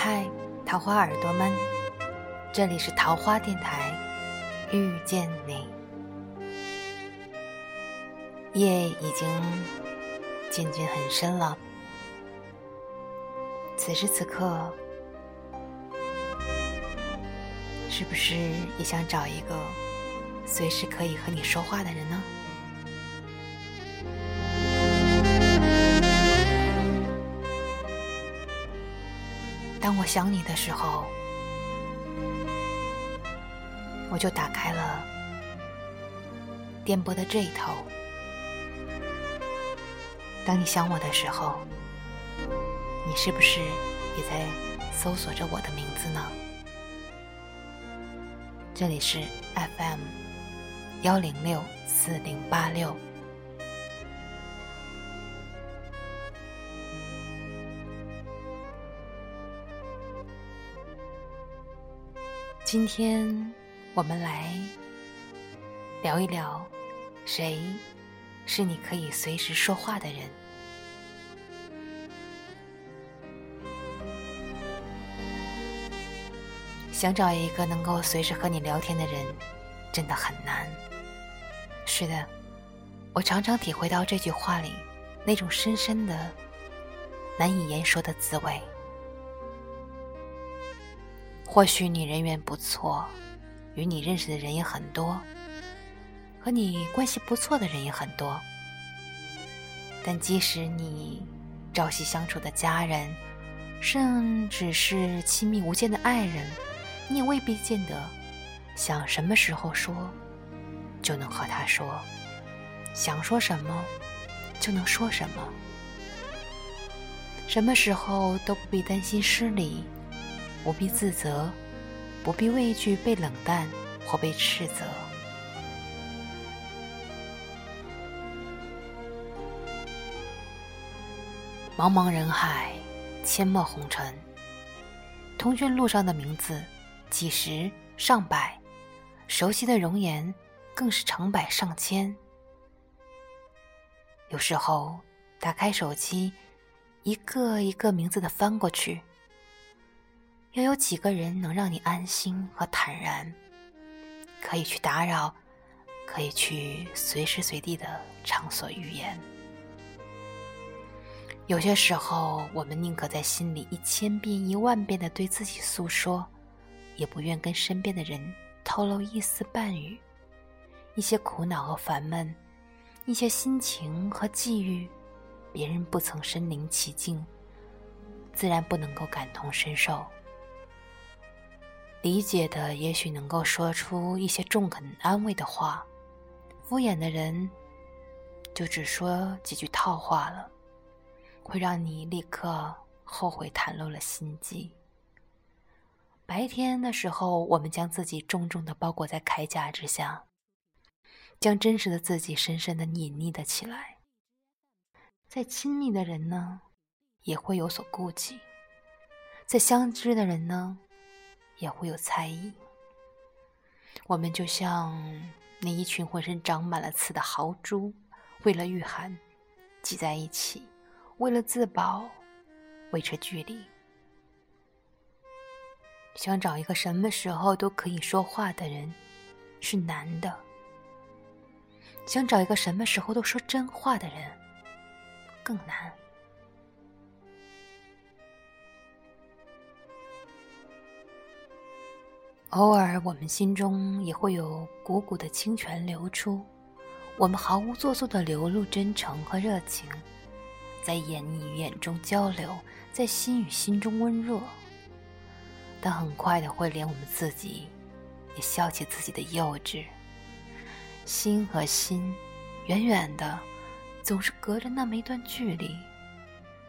嗨桃花耳朵们，这里是桃花电台，遇见你。夜已经渐渐很深了，此时此刻，是不是也想找一个随时可以和你说话的人呢？当我想你的时候，我就打开了电波的这一头。当你想我的时候，你是不是也在搜索着我的名字呢？这里是 FM 幺零六四零八六。今天我们来聊一聊，谁是你可以随时说话的人。想找一个能够随时和你聊天的人，真的很难。是的，我常常体会到这句话里那种深深的、难以言说的滋味。或许你人缘不错，与你认识的人也很多，和你关系不错的人也很多。但即使你朝夕相处的家人，甚至是亲密无间的爱人，你也未必见得想什么时候说就能和他说，想说什么就能说什么，什么时候都不必担心失礼。不必自责，不必畏惧被冷淡或被斥责。茫茫人海，阡陌红尘，通讯录上的名字几十上百，熟悉的容颜更是成百上千。有时候打开手机，一个一个名字的翻过去。又有几个人能让你安心和坦然，可以去打扰，可以去随时随地的畅所欲言？有些时候，我们宁可在心里一千遍、一万遍的对自己诉说，也不愿跟身边的人透露一丝半语。一些苦恼和烦闷，一些心情和际遇，别人不曾身临其境，自然不能够感同身受。理解的也许能够说出一些中肯安慰的话，敷衍的人就只说几句套话了，会让你立刻后悔袒露了心机。白天的时候，我们将自己重重的包裹在铠甲之下，将真实的自己深深的隐匿的起来。再亲密的人呢，也会有所顾忌；再相知的人呢。也会有猜疑。我们就像那一群浑身长满了刺的豪猪，为了御寒，挤在一起；为了自保，维持距离。想找一个什么时候都可以说话的人，是难的；想找一个什么时候都说真话的人，更难。偶尔，我们心中也会有股股的清泉流出，我们毫无做作的流露真诚和热情，在眼与眼中交流，在心与心中温热。但很快的，会连我们自己也笑起自己的幼稚。心和心，远远的，总是隔着那么一段距离，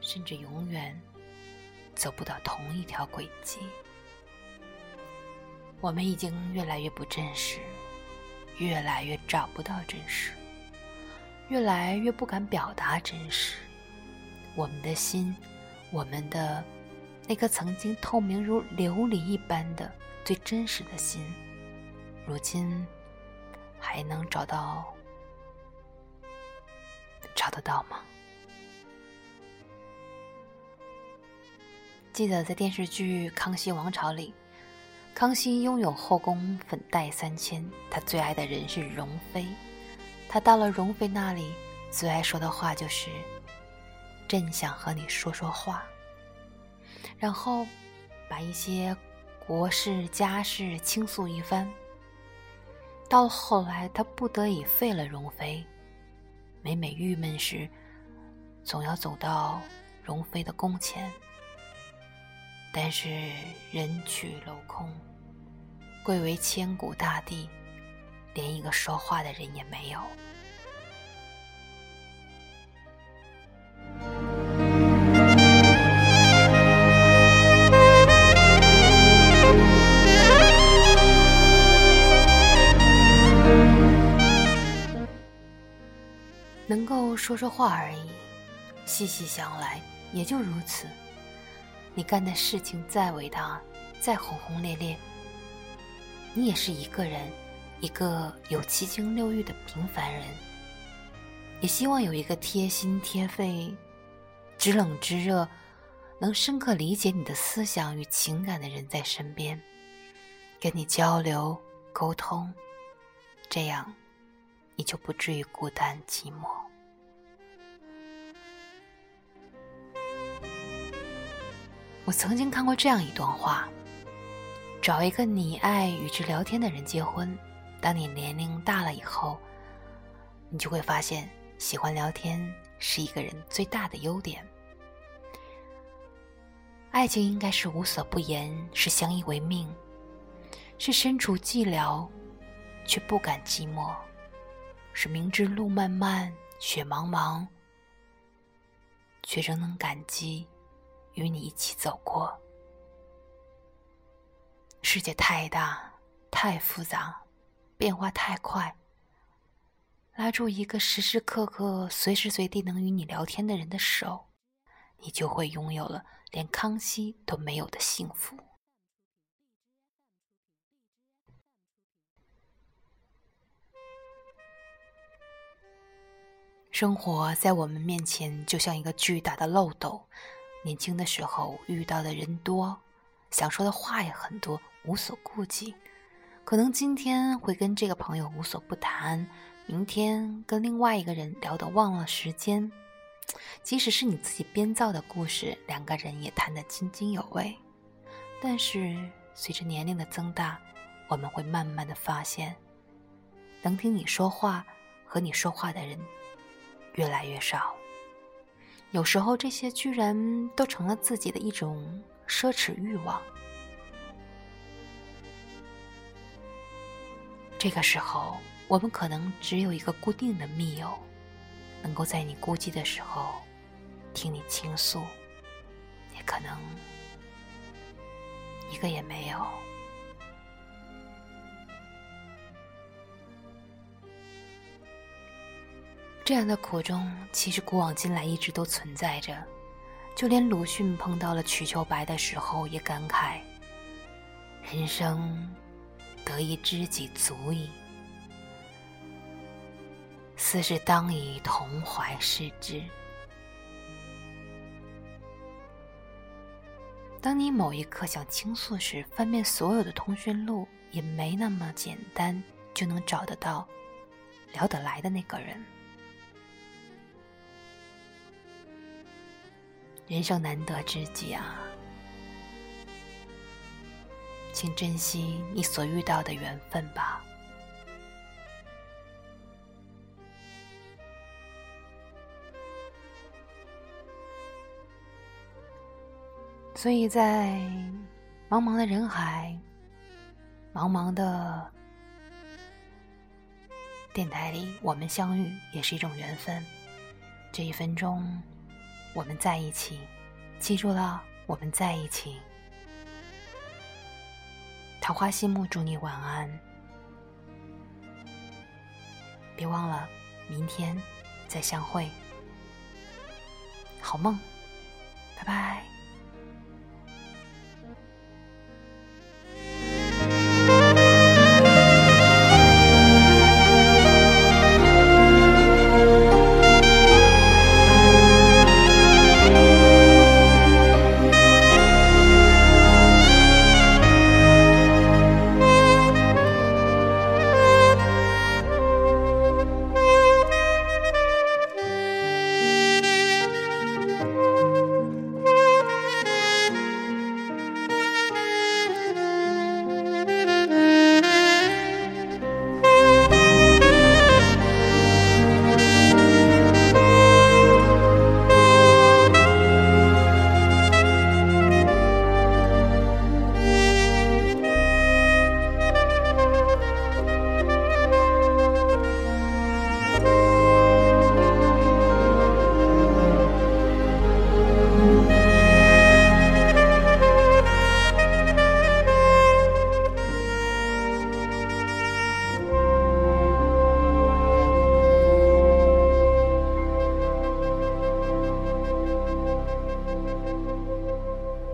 甚至永远走不到同一条轨迹。我们已经越来越不真实，越来越找不到真实，越来越不敢表达真实。我们的心，我们的那颗曾经透明如琉璃一般的最真实的心，如今还能找到？找得到吗？记得在电视剧《康熙王朝》里，康熙拥有后宫粉黛三千，他最爱的人是容妃。他到了容妃那里，最爱说的话就是：“朕想和你说说话。”然后把一些国事家事倾诉一番。到后来，他不得已废了容妃，每每郁闷时，总要走到容妃的宫前。但是人去楼空，贵为千古大帝，连一个说话的人也没有。能够说说话而已，细细想来，也就如此。你干的事情再伟大，再轰轰烈烈，你也是一个人，一个有七情六欲的平凡人。也希望有一个贴心贴肺、知冷知热、能深刻理解你的思想与情感的人在身边，跟你交流沟通，这样你就不至于孤单寂寞。我曾经看过这样一段话：找一个你爱与之聊天的人结婚。当你年龄大了以后，你就会发现，喜欢聊天是一个人最大的优点。爱情应该是无所不言，是相依为命，是身处寂寥却不敢寂寞，是明知路漫漫雪茫茫，却仍能感激。与你一起走过，世界太大，太复杂，变化太快。拉住一个时时刻刻、随时随地能与你聊天的人的手，你就会拥有了连康熙都没有的幸福。生活在我们面前，就像一个巨大的漏斗。年轻的时候遇到的人多，想说的话也很多，无所顾忌。可能今天会跟这个朋友无所不谈，明天跟另外一个人聊得忘了时间。即使是你自己编造的故事，两个人也谈得津津有味。但是随着年龄的增大，我们会慢慢的发现，能听你说话和你说话的人越来越少。有时候，这些居然都成了自己的一种奢侈欲望。这个时候，我们可能只有一个固定的密友，能够在你孤寂的时候听你倾诉；也可能一个也没有。这样的苦衷，其实古往今来一直都存在着。就连鲁迅碰到了瞿秋白的时候，也感慨：“人生得一知己足矣，斯是当以同怀视之。”当你某一刻想倾诉时，翻遍所有的通讯录，也没那么简单就能找得到聊得来的那个人。人生难得知己啊，请珍惜你所遇到的缘分吧。所以在茫茫的人海、茫茫的电台里，我们相遇也是一种缘分。这一分钟。我们在一起，记住了，我们在一起。桃花心木，祝你晚安。别忘了，明天再相会。好梦，拜拜。